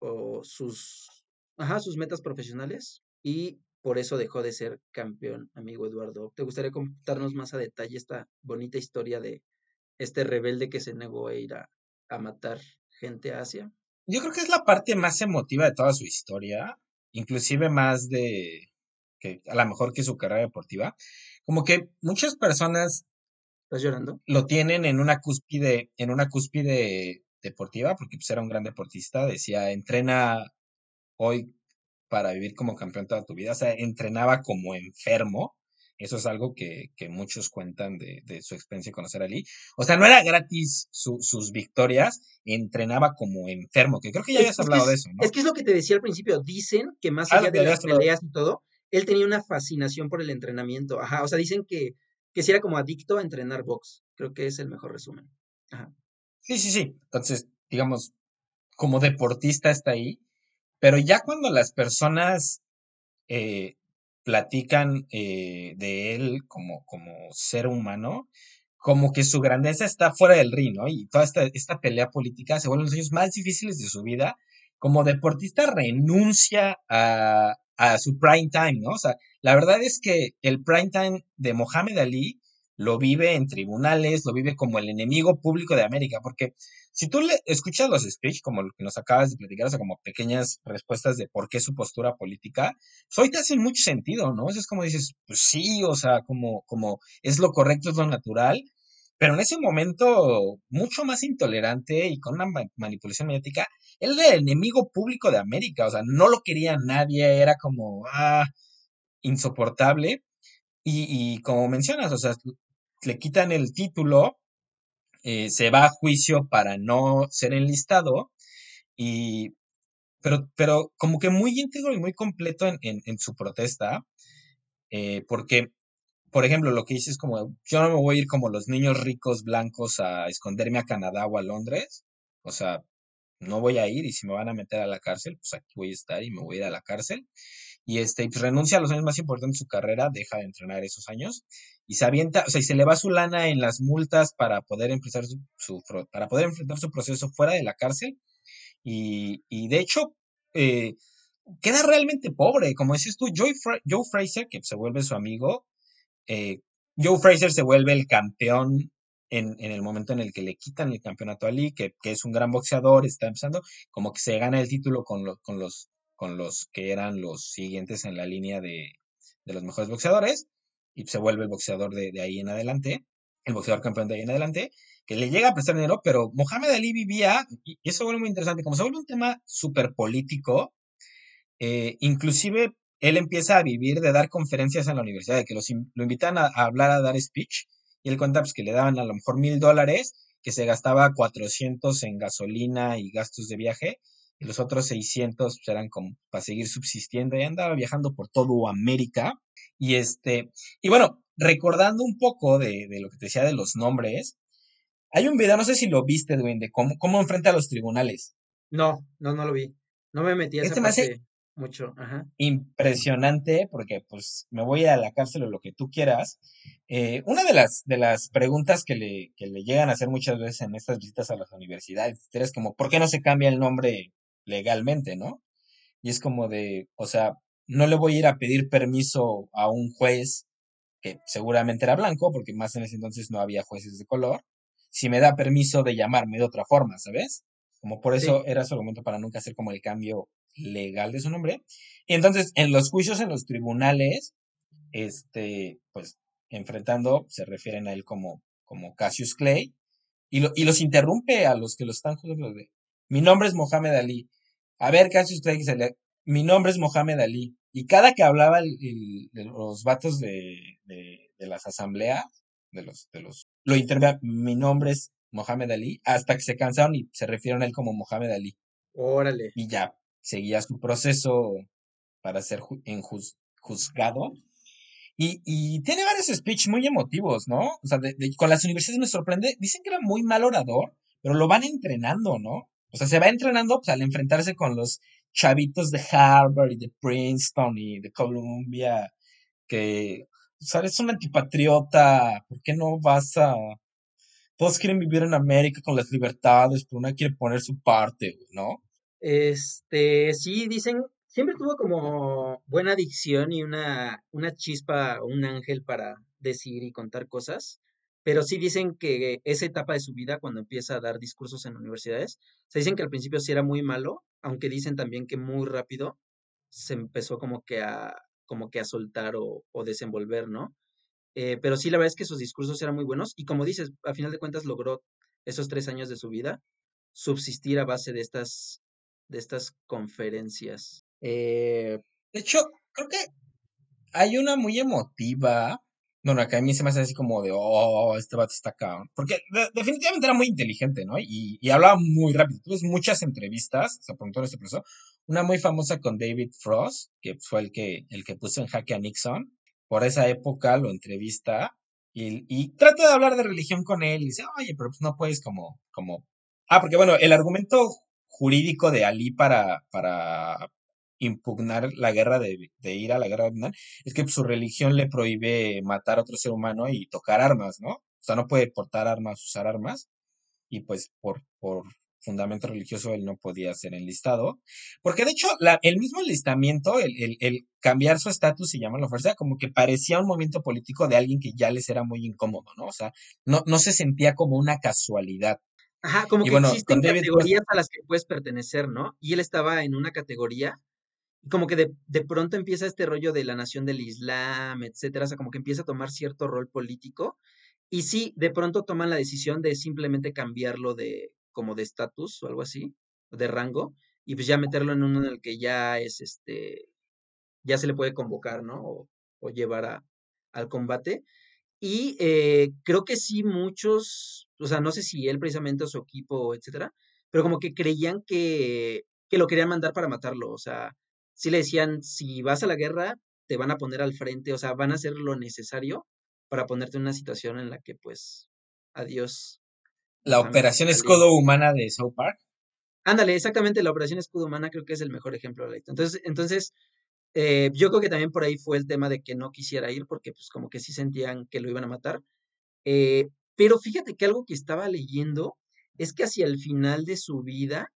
o sus, ajá, sus metas profesionales y por eso dejó de ser campeón, amigo Eduardo. ¿Te gustaría contarnos más a detalle esta bonita historia de este rebelde que se negó a ir a, a matar gente a Asia? Yo creo que es la parte más emotiva de toda su historia, inclusive más de que a lo mejor que su carrera deportiva. Como que muchas personas ¿Estás llorando? lo tienen en una cúspide, en una cúspide deportiva, porque pues era un gran deportista, decía, entrena hoy para vivir como campeón toda tu vida, o sea, entrenaba como enfermo, eso es algo que, que muchos cuentan de, de, su experiencia de conocer a Ali. O sea, no era gratis su, sus victorias, entrenaba como enfermo, que creo que ya Es, habías es, hablado de es, eso, es ¿no? que es lo que te decía al principio. Dicen que más allá de las peleas y todo, él tenía una fascinación por el entrenamiento. Ajá, o sea, dicen que, que si era como adicto a entrenar box. Creo que es el mejor resumen. Ajá. Sí, sí, sí. Entonces, digamos, como deportista está ahí, pero ya cuando las personas eh, platican eh, de él como, como ser humano, como que su grandeza está fuera del ring, ¿no? Y toda esta, esta pelea política se vuelven los años más difíciles de su vida. Como deportista renuncia a, a su prime time, ¿no? O sea, la verdad es que el prime time de Mohamed Ali lo vive en tribunales, lo vive como el enemigo público de América, porque si tú le escuchas los speech, como lo que nos acabas de platicar, o sea, como pequeñas respuestas de por qué su postura política, pues hoy te hacen mucho sentido, ¿no? Es como dices, pues sí, o sea, como, como es lo correcto, es lo natural, pero en ese momento, mucho más intolerante y con una manipulación mediática, él era el enemigo público de América, o sea, no lo quería nadie, era como, ah, insoportable. Y, y como mencionas, o sea, le quitan el título, eh, se va a juicio para no ser enlistado, y, pero, pero como que muy íntegro y muy completo en, en, su protesta, eh, porque, por ejemplo, lo que dice es como, yo no me voy a ir como los niños ricos blancos a esconderme a Canadá o a Londres, o sea, no voy a ir y si me van a meter a la cárcel, pues aquí voy a estar y me voy a ir a la cárcel y este, pues renuncia a los años más importantes de su carrera, deja de entrenar esos años y se avienta, o sea, y se le va su lana en las multas para poder empezar su, para poder enfrentar su proceso fuera de la cárcel y, y de hecho eh, queda realmente pobre, como dices tú, Joe, Joe Fraser, que se vuelve su amigo, eh, Joe Fraser se vuelve el campeón en, en, el momento en el que le quitan el campeonato a Lee, que, que, es un gran boxeador, está empezando, como que se gana el título con, lo, con los con los que eran los siguientes en la línea de, los mejores boxeadores y se vuelve el boxeador de, ahí en adelante, el boxeador campeón de ahí en adelante, que le llega a prestar dinero, pero Mohamed Ali vivía, y eso vuelve muy interesante, como se vuelve un tema súper político, eh, inclusive él empieza a vivir de dar conferencias en la universidad, de que los, lo invitan a, hablar, a dar speech, y él cuenta pues, que le daban a lo mejor mil dólares, que se gastaba 400 en gasolina y gastos de viaje, y los otros 600 pues, eran como para seguir subsistiendo y andaba viajando por todo América. Y este, y bueno, recordando un poco de, de, lo que te decía de los nombres, hay un video, no sé si lo viste, Dwayne, de cómo, cómo enfrenta a los tribunales. No, no, no lo vi. No me metí a esa este mucho. Ajá. Impresionante, porque pues me voy a la cárcel o lo que tú quieras. Eh, una de las, de las preguntas que le, que le llegan a hacer muchas veces en estas visitas a las universidades es como, ¿por qué no se cambia el nombre legalmente, ¿no? Y es como de, o sea, no le voy a ir a pedir permiso a un juez que seguramente era blanco, porque más en ese entonces no había jueces de color, si me da permiso de llamarme de otra forma, ¿sabes? Como por eso era su argumento para nunca hacer como el cambio legal de su nombre. Y entonces, en los juicios en los tribunales, este, pues, enfrentando, se refieren a él como, como Cassius Clay, y, lo, y los interrumpe a los que lo están juzgando de, mi nombre es Mohamed Ali. A ver, Cassius Clay, mi nombre es Mohamed Ali. Y cada que hablaba el, los vatos de, de, las asambleas, de los, de los, lo intervía, mi nombre es Mohamed Ali, hasta que se cansaron y se refirieron a él como Mohamed Ali. Órale. Y ya, seguía su proceso para ser juzgado. Y, y, tiene varios speech muy emotivos, ¿no? O sea, con las universidades me sorprende. Dicen que era muy mal orador, pero lo van entrenando, ¿no? O sea, se va entrenando pues, al enfrentarse con los chavitos de Harvard y de Princeton y de Columbia, que, o sea, eres un antipatriota, ¿por qué no vas a... Todos quieren vivir en América con las libertades, pero uno quiere poner su parte, ¿no? Este, sí, dicen, siempre tuvo como buena dicción y una, una chispa, un ángel para decir y contar cosas pero sí dicen que esa etapa de su vida, cuando empieza a dar discursos en universidades, se dicen que al principio sí era muy malo, aunque dicen también que muy rápido se empezó como que a, como que a soltar o, desenvolver, ¿no? Eh, pero sí, la verdad es que sus discursos eran muy buenos y como dices, a final de cuentas logró esos tres años de su vida subsistir a base de estas, de estas conferencias. Eh, de hecho, creo que hay una muy emotiva bueno, acá a mí se me hace así como de, oh, este vato está acá. Porque definitivamente era muy inteligente, ¿no? Y, hablaba muy rápido. Tuve muchas entrevistas, se apuntó en este proceso. Una muy famosa con David Frost, que fue el que, el que puso en jaque a Nixon. Por esa época lo entrevista y, y trata de hablar de religión con él. Y dice, oye, pero pues no puedes como, como. Ah, porque bueno, el argumento jurídico de Ali para, para impugnar la guerra, de, de ir a la guerra de Vietnam, es que pues, su religión le prohíbe matar a otro ser humano y tocar armas, ¿no? O sea, no puede portar armas, usar armas, y pues por, por fundamento religioso él no podía ser enlistado. Porque de hecho, la, el mismo enlistamiento, el, el, el cambiar su estatus y llamarlo fuerza, como que parecía un movimiento político de alguien que ya les era muy incómodo, ¿no? O sea, no, no se sentía como una casualidad. Ajá, como Y que bueno, existen David categorías a las que puedes pertenecer, ¿no? Y él estaba en una categoría, y como que de, de pronto empieza este rollo de la nación del Islam, etcétera, o sea, como que empieza a tomar cierto rol político, y sí, de pronto toman la decisión de simplemente cambiarlo de, como de estatus o algo así, de rango, y pues ya meterlo en uno en el que ya es este, ya se le puede convocar, ¿no? O, o llevar a, al combate. Y eh, creo que sí muchos, o sea, no sé si él precisamente o su equipo, etcétera, pero como que creían que, que lo querían mandar para matarlo. O sea, sí le decían, si vas a la guerra, te van a poner al frente, o sea, van a hacer lo necesario para ponerte en una situación en la que, pues, adiós, la operación escudo humana de South Park, Ándale, exactamente, la Operación Escudo Humana creo que es el mejor ejemplo. Entonces, entonces eh, yo creo que también por ahí fue el tema de que no quisiera ir, porque pues como que sí sentían que lo iban a matar. Eh, pero fíjate que algo que estaba leyendo es que hacia el final de su vida,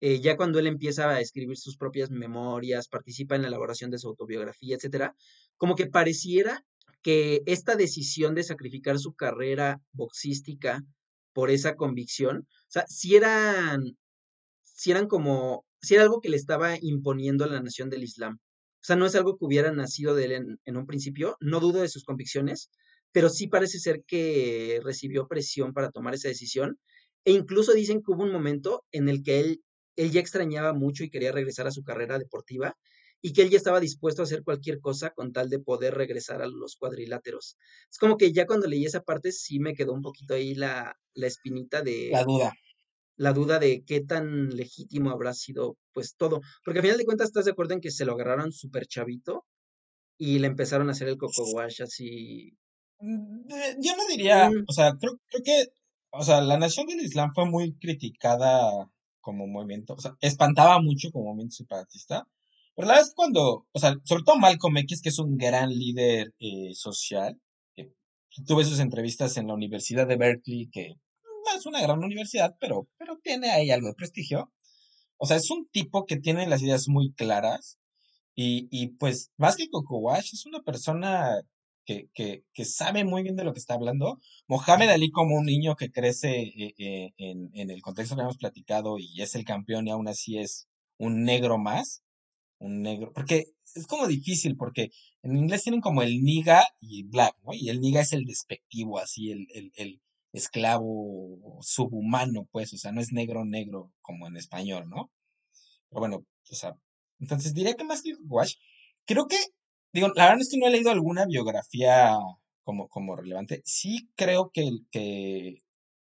eh, ya cuando él empieza a escribir sus propias memorias, participa en la elaboración de su autobiografía, etcétera, como que pareciera que esta decisión de sacrificar su carrera boxística por esa convicción, o sea, si eran, si eran como, si era algo que le estaba imponiendo a la nación del Islam. O sea, no es algo que hubiera nacido de él en, en un principio, no dudo de sus convicciones, pero sí parece ser que recibió presión para tomar esa decisión. E incluso dicen que hubo un momento en el que él, él ya extrañaba mucho y quería regresar a su carrera deportiva y que él ya estaba dispuesto a hacer cualquier cosa con tal de poder regresar a los cuadriláteros. Es como que ya cuando leí esa parte sí me quedó un poquito ahí la, la espinita la de duda. la duda de qué tan legítimo habrá sido pues todo. Porque al final de cuentas estás de acuerdo en que se lo agarraron súper chavito y le empezaron a hacer el coco wash así. Mm, eh, Yo no diría, Mm, o sea, creo, creo que, o sea, la Nación del Islam fue muy criticada como movimiento, o sea, espantaba mucho como movimiento separatista, pero la verdad es cuando, o sea, sobre todo Malcolm X, que es un gran líder eh, social, tuve sus entrevistas en la Universidad de Berkeley, que no es una gran universidad, pero, pero tiene ahí algo de prestigio. O sea, es un tipo que tiene las ideas muy claras y, y pues, más que Coco Wash, es una persona que, que, que sabe muy bien de lo que está hablando. Mohamed Ali como un niño que crece eh, eh, en, en el contexto que hemos platicado y es el campeón y aún así es un negro más, un negro, porque es como difícil, porque en inglés tienen como el niga y black, ¿no? Y el niga es el despectivo, así, el, el, el esclavo subhumano, pues, o sea, no es negro negro como en español, ¿no? Pero bueno, o sea, entonces diría que más que Wash, creo que, digo, la verdad es que no he leído alguna biografía como, como relevante. Sí creo que, que,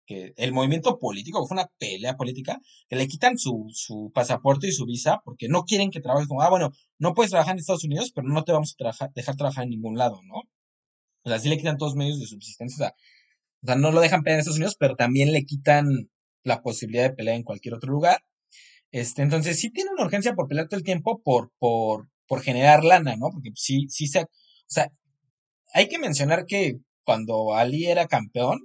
que el movimiento político, fue una pelea política, que le quitan su, su pasaporte y su visa porque no quieren que trabajes como, ah, bueno, no puedes trabajar en Estados Unidos, pero no te vamos a trabajar- dejar trabajar en ningún lado, ¿no? O sea, sí le quitan todos los medios de subsistencia, o sea, o sea, no lo dejan pelear en Estados Unidos, pero también le quitan la posibilidad de pelear en cualquier otro lugar. Este, entonces sí tiene una urgencia por pelear todo el tiempo por, por, por generar lana, ¿no? Porque sí, sí se, o sea, hay que mencionar que cuando Ali era campeón,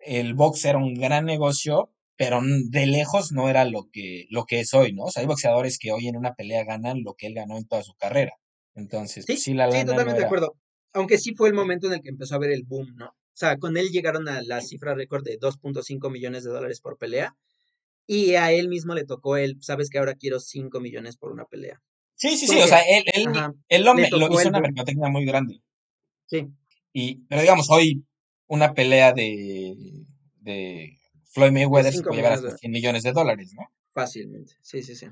el box era un gran negocio, pero de lejos no era lo que, lo que es hoy, ¿no? O sea, hay boxeadores que hoy en una pelea ganan lo que él ganó en toda su carrera. Entonces, sí, sí, la sí, lana no totalmente de acuerdo. Aunque sí fue el momento en el que empezó a haber el boom, ¿no? O sea, con él llegaron a la cifra récord de 2.5 millones de dólares por pelea y a él mismo le tocó el, sabes que ahora quiero 5 millones por una pelea. Sí, sí, sí, o sea, él, él, él lo, lo hizo el una mercadotecnia muy grande. Sí, Y, pero digamos, hoy una pelea de, de Floyd Mayweather se 5 puede llevar hasta de 100 millones de dólares, ¿no? fácilmente. Sí, sí, sí.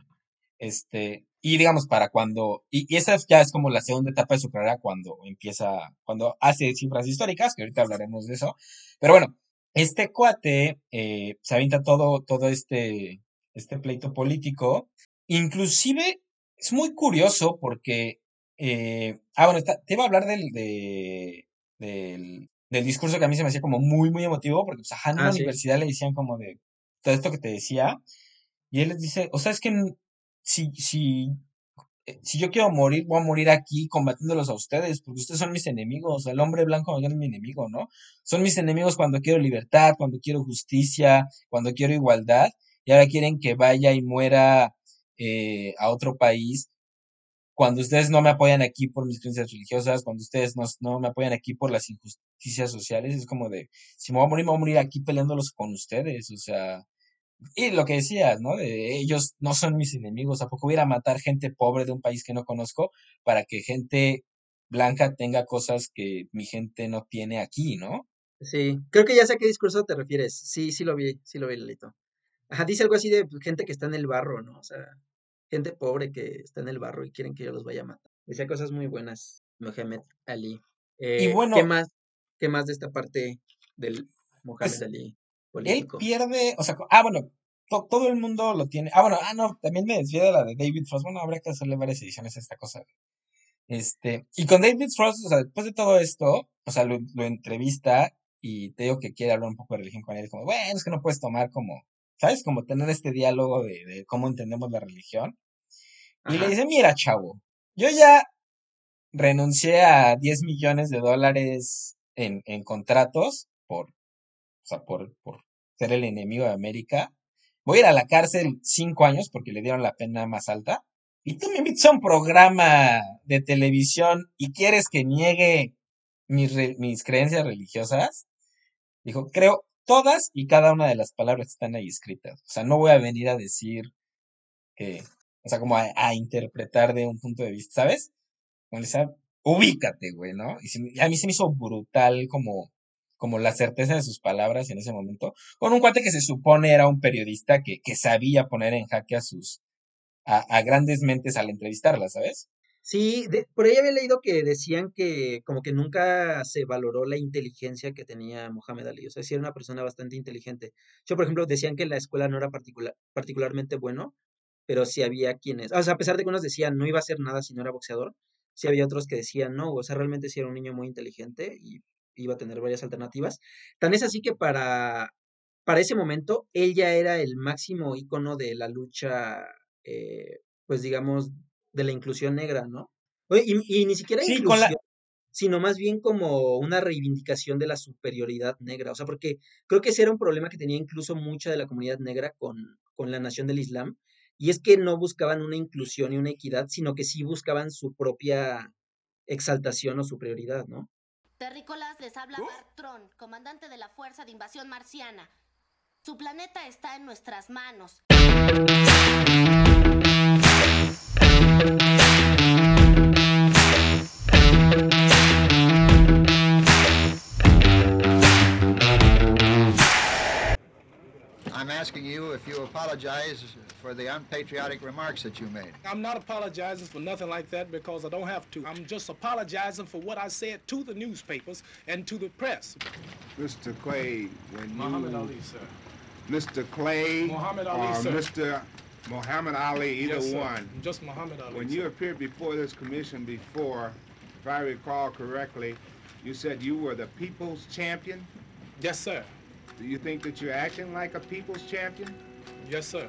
Este, y digamos, para cuando, y, y esa ya es como la segunda etapa de su carrera cuando empieza, cuando hace cifras históricas, que ahorita hablaremos de eso. Pero bueno, este cuate eh, se avienta todo, todo este, este pleito político. Inclusive es muy curioso porque, eh, ah, bueno, está- te iba a hablar del, de, del, del discurso que a mí se me hacía como muy, muy emotivo, porque pues, ajá, en una Ah, sí. universidad le decían como de todo esto que te decía, y él les dice, o sea, es que si, si eh, si yo quiero morir, voy a morir aquí combatiéndolos a ustedes, porque ustedes son mis enemigos. El hombre blanco no es mi enemigo, ¿no? Son mis enemigos cuando quiero libertad, cuando quiero justicia, cuando quiero igualdad, y ahora quieren que vaya y muera eh, a otro país cuando ustedes no me apoyan aquí por mis creencias religiosas, cuando ustedes no, no, me apoyan aquí por las injusticias sociales, es como de, si me voy a morir, me voy a morir aquí peleándolos con ustedes, o sea, y lo que decías, ¿no? De ellos no son mis enemigos, ¿a poco voy a matar gente pobre de un país que no conozco para que gente blanca tenga cosas que mi gente no tiene aquí, ¿no? Sí, creo que ya sé a qué discurso te refieres. Sí, sí lo vi, sí lo vi, Lelito. Ajá, dice algo así de pues, gente que está en el barro, ¿no? O sea, gente pobre que está en el barro y quieren que yo los vaya a matar. Decía cosas muy buenas, Mohamed Ali. y Eh, bueno, ¿qué más? ¿Qué más de esta parte del Mohamed pues Ali él político? pierde, o sea, ah, bueno, to- todo el mundo lo tiene. Ah, bueno, ah, no, también me desvié de la de David Frost. Bueno, habría que hacerle varias ediciones a esta cosa. Este, y con David Frost, o sea, después de todo esto, o sea, lo, lo entrevista y te digo que quiere hablar un poco de religión con él, como, bueno, es que no puedes tomar como, ¿sabes? Como tener este diálogo de, de cómo entendemos la religión. Y le dice, mira, chavo, yo ya renuncié a 10 millones de dólares en, en contratos por, o sea, por, por ser el enemigo de América. Voy a ir a la cárcel cinco años porque le dieron la pena más alta. Y tú me invitas a un programa de televisión y quieres que niegue mis creencias religiosas. Dijo, creo todas y cada una de las palabras están ahí escritas. O sea, no voy a venir a decir que, o sea, como a, interpretar de un punto de vista, ¿sabes? Como le ubícate, güey, ¿no? Y se me- a mí se me hizo brutal como, como la certeza de sus palabras en ese momento, con un cuate que se supone era un periodista que, que sabía poner en jaque a sus, a, a grandes mentes al entrevistarla, ¿sabes? Sí, de- por ahí había leído que decían que como que nunca se valoró la inteligencia que tenía Mohamed Ali. O sea, sí era una persona bastante inteligente. Yo, por ejemplo, decían que la escuela no era particular, particularmente bueno, pero sí había quienes, o sea, a pesar de que unos decían no iba a hacer nada si no era boxeador, sí había otros que decían no, o sea, realmente sí era un niño muy inteligente y iba a tener varias alternativas. Tan es así que para, para ese momento él ya era el máximo ícono de la lucha, eh, pues digamos, de la inclusión negra, ¿no? Oye, y, y ni siquiera Sí, con la, inclusión, sino más bien como una reivindicación de la superioridad negra. O sea, porque creo que ese era un problema que tenía incluso mucha de la comunidad negra con, con la nación del Islam, y es que no buscaban una inclusión y una equidad, sino que sí buscaban su propia exaltación o superioridad, ¿no? Terrícolas les habla Bartron, comandante de la Fuerza de Invasión Marciana. Su planeta está en nuestras manos. I'm asking you if you apologize for the unpatriotic remarks that you made. I'm not apologizing for nothing like that because I don't have to. I'm just apologizing for what I said to the newspapers and to the press. Mr. Clay, when Muhammad you, Ali, sir. Mr. Clay Muhammad Ali, or sir. Mr. Muhammad Ali, either Yes, sir. one, Just Muhammad Ali. when sir. you appeared before this commission before, if I recall correctly, you said you were the people's champion. Yes, sir. Do you think that you're acting like a people's champion? Yes, sir.